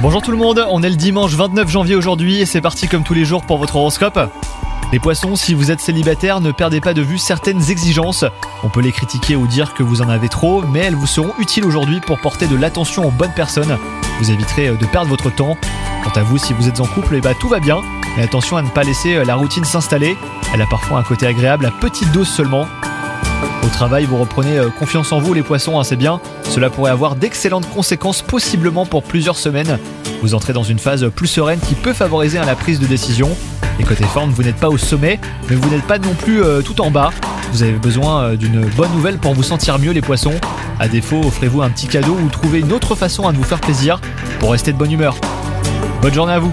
Bonjour tout le monde, on est le dimanche 29 janvier aujourd'hui et c'est parti comme tous les jours pour votre horoscope. Les poissons, si vous êtes célibataire, ne perdez pas de vue certaines exigences. On peut les critiquer ou dire que vous en avez trop, mais elles vous seront utiles aujourd'hui pour porter de l'attention aux bonnes personnes. Vous éviterez de perdre votre temps. Quant à vous, si vous êtes en couple, bah tout va bien. Mais attention à ne pas laisser la routine s'installer. Elle a parfois un côté agréable à petite dose seulement. Au travail, vous reprenez euh, confiance en vous, les poissons, hein, c'est bien. Cela pourrait avoir d'excellentes conséquences, possiblement pour plusieurs semaines. Vous entrez dans une phase plus sereine qui peut favoriser hein, la prise de décision. Et côté forme, vous n'êtes pas au sommet, mais vous n'êtes pas non plus euh, tout en bas. Vous avez besoin euh, d'une bonne nouvelle pour vous sentir mieux, les poissons. À défaut, offrez-vous un petit cadeau ou trouvez une autre façon à de vous faire plaisir pour rester de bonne humeur. Bonne journée à vous